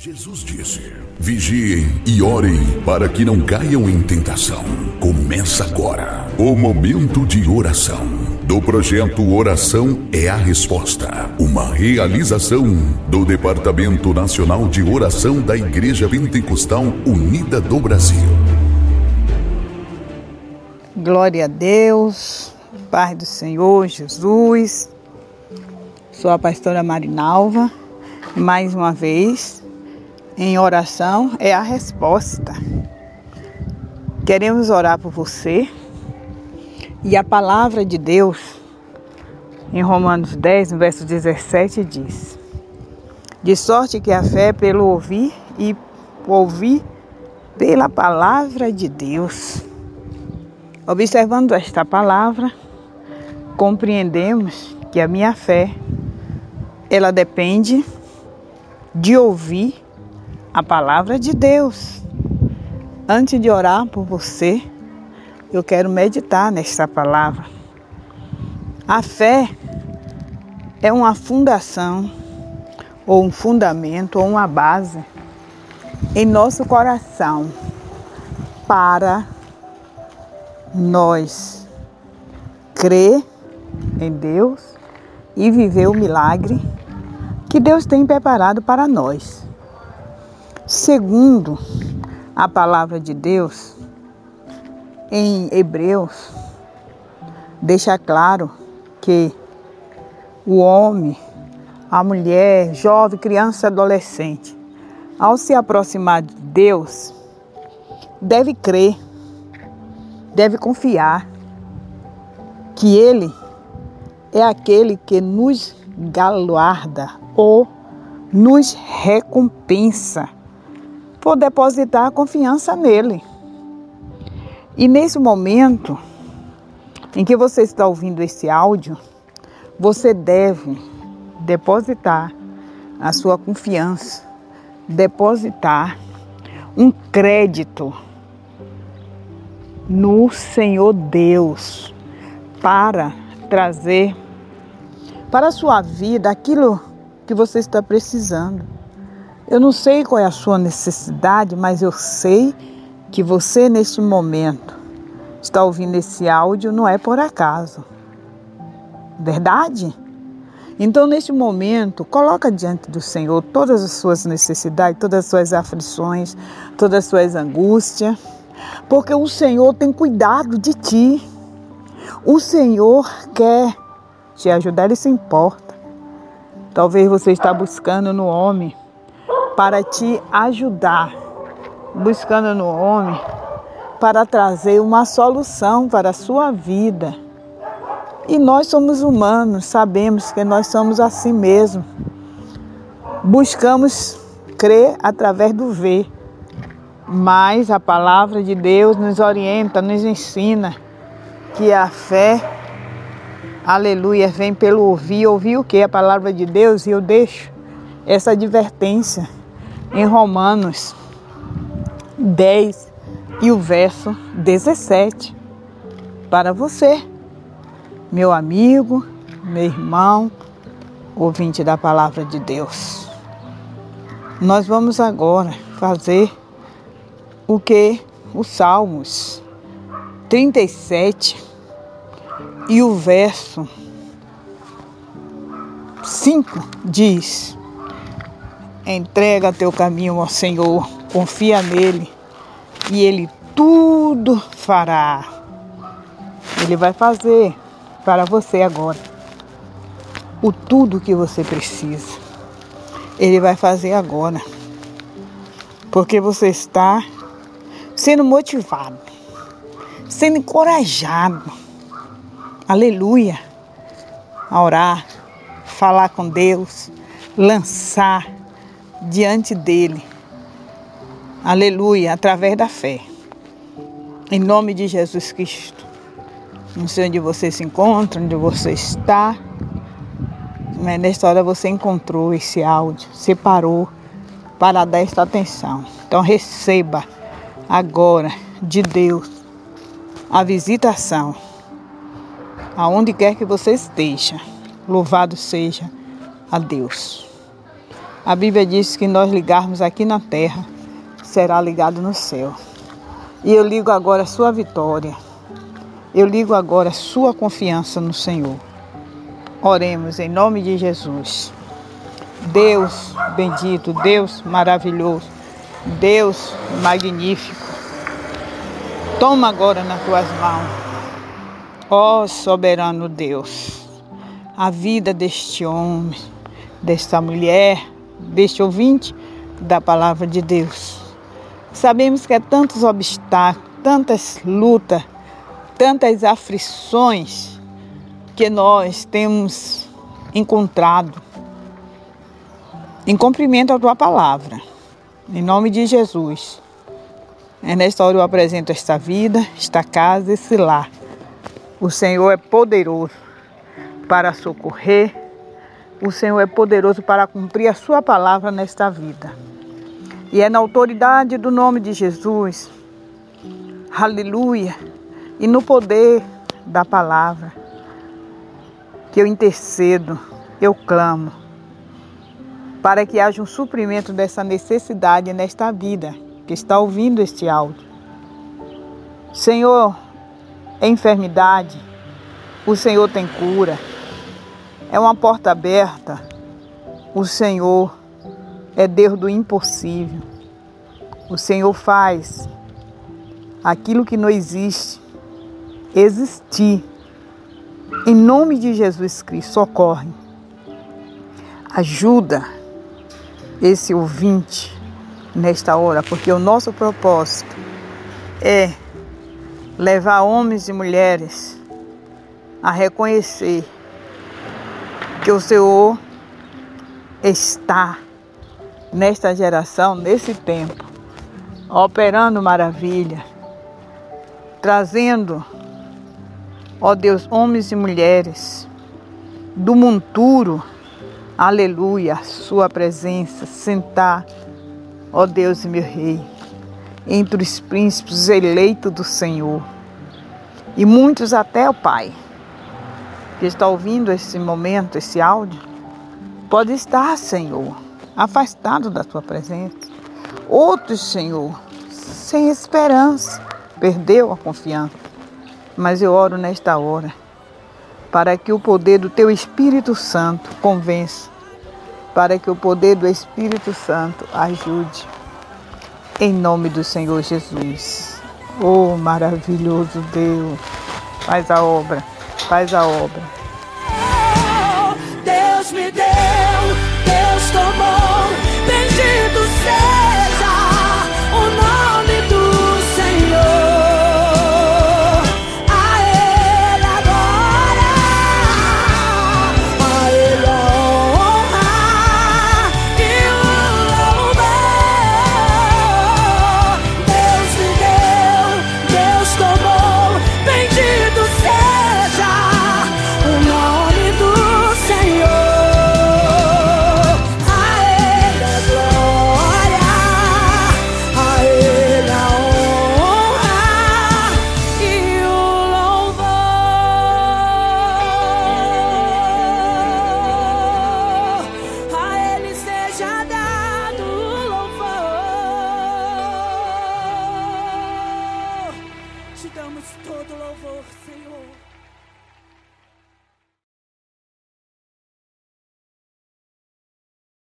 Jesus disse: Vigiem e orem para que não caiam em tentação. Começa agora o momento de oração do projeto Oração é a Resposta, uma realização do Departamento Nacional de Oração da Igreja Pentecostal Unida do Brasil. Glória a Deus, Pai do Senhor Jesus. Sou a pastora Marinalva, mais uma vez em oração é a resposta. Queremos orar por você e a palavra de Deus em Romanos 10, no verso 17 diz: De sorte que a fé é pelo ouvir e ouvir pela palavra de Deus. Observando esta palavra, compreendemos que a minha fé ela depende de ouvir a palavra de Deus. Antes de orar por você, eu quero meditar nesta palavra. A fé é uma fundação, ou um fundamento, ou uma base em nosso coração para nós crer em Deus e viver o milagre que Deus tem preparado para nós. Segundo a palavra de Deus, em Hebreus, deixa claro que o homem, a mulher, jovem, criança, adolescente, ao se aproximar de Deus, deve crer, deve confiar que Ele é aquele que nos galarda ou nos recompensa por depositar a confiança nele. E nesse momento em que você está ouvindo esse áudio, você deve depositar a sua confiança, depositar um crédito no Senhor Deus para trazer para a sua vida aquilo que você está precisando. Eu não sei qual é a sua necessidade, mas eu sei que você neste momento está ouvindo esse áudio não é por acaso. Verdade? Então, neste momento, coloca diante do Senhor todas as suas necessidades, todas as suas aflições, todas as suas angústias, porque o Senhor tem cuidado de ti. O Senhor quer te ajudar, Ele se importa. Talvez você está buscando no homem para te ajudar, buscando no homem para trazer uma solução para a sua vida. E nós somos humanos, sabemos que nós somos assim mesmo. Buscamos crer através do ver. Mas a palavra de Deus nos orienta, nos ensina que a fé, aleluia, vem pelo ouvir. Ouvir o que? A palavra de Deus. E eu deixo essa advertência em Romanos 10 e o verso 17 para você, meu amigo, meu irmão, ouvinte da palavra de Deus. Nós vamos agora fazer o que os Salmos 37 e o verso 5 diz: Entrega teu caminho ao Senhor, confia nele e ele tudo fará. Ele vai fazer para você agora o tudo que você precisa. Ele vai fazer agora. Porque você está sendo motivado, sendo encorajado. Aleluia. A orar, falar com Deus, lançar diante dele. Aleluia, através da fé. Em nome de Jesus Cristo. Não sei onde você se encontra, onde você está. Mas nesta hora você encontrou esse áudio, separou para dar esta atenção. Então receba agora de Deus a visitação. Aonde quer que você esteja. Louvado seja a Deus. A Bíblia diz que nós ligarmos aqui na terra, será ligado no céu. E eu ligo agora a sua vitória. Eu ligo agora a sua confiança no Senhor. Oremos em nome de Jesus. Deus bendito, Deus maravilhoso, Deus magnífico. Toma agora nas tuas mãos, ó soberano Deus, a vida deste homem, desta mulher, deste ouvinte da palavra de Deus. Sabemos que há tantos obstáculos, tantas lutas, tantas aflições que nós temos encontrado em cumprimento à tua palavra. Em nome de Jesus. É nesta hora eu apresento esta vida, esta casa, esse lar. O Senhor é poderoso para socorrer. O Senhor é poderoso para cumprir a sua palavra nesta vida. E é na autoridade do nome de Jesus, aleluia, e no poder da palavra, que eu intercedo, eu clamo, para que haja um suprimento dessa necessidade nesta vida que está ouvindo este áudio. Senhor, é enfermidade, o Senhor tem cura, é uma porta aberta, o Senhor é Deus do impossível. O Senhor faz aquilo que não existe existir. Em nome de Jesus Cristo, socorre. Ajuda esse ouvinte nesta hora, porque o nosso propósito é levar homens e mulheres a reconhecer que o Senhor está nesta geração, nesse tempo, operando maravilha, trazendo, ó Deus, homens e mulheres do monturo, aleluia, sua presença, sentar, ó Deus e meu Rei, entre os príncipes eleitos do Senhor. E muitos até o Pai, que está ouvindo esse momento, esse áudio, pode estar, Senhor afastado da tua presença. Outros, Senhor, sem esperança, perdeu a confiança. Mas eu oro nesta hora para que o poder do teu Espírito Santo convença, para que o poder do Espírito Santo ajude. Em nome do Senhor Jesus. Oh, maravilhoso Deus. Faz a obra, faz a obra.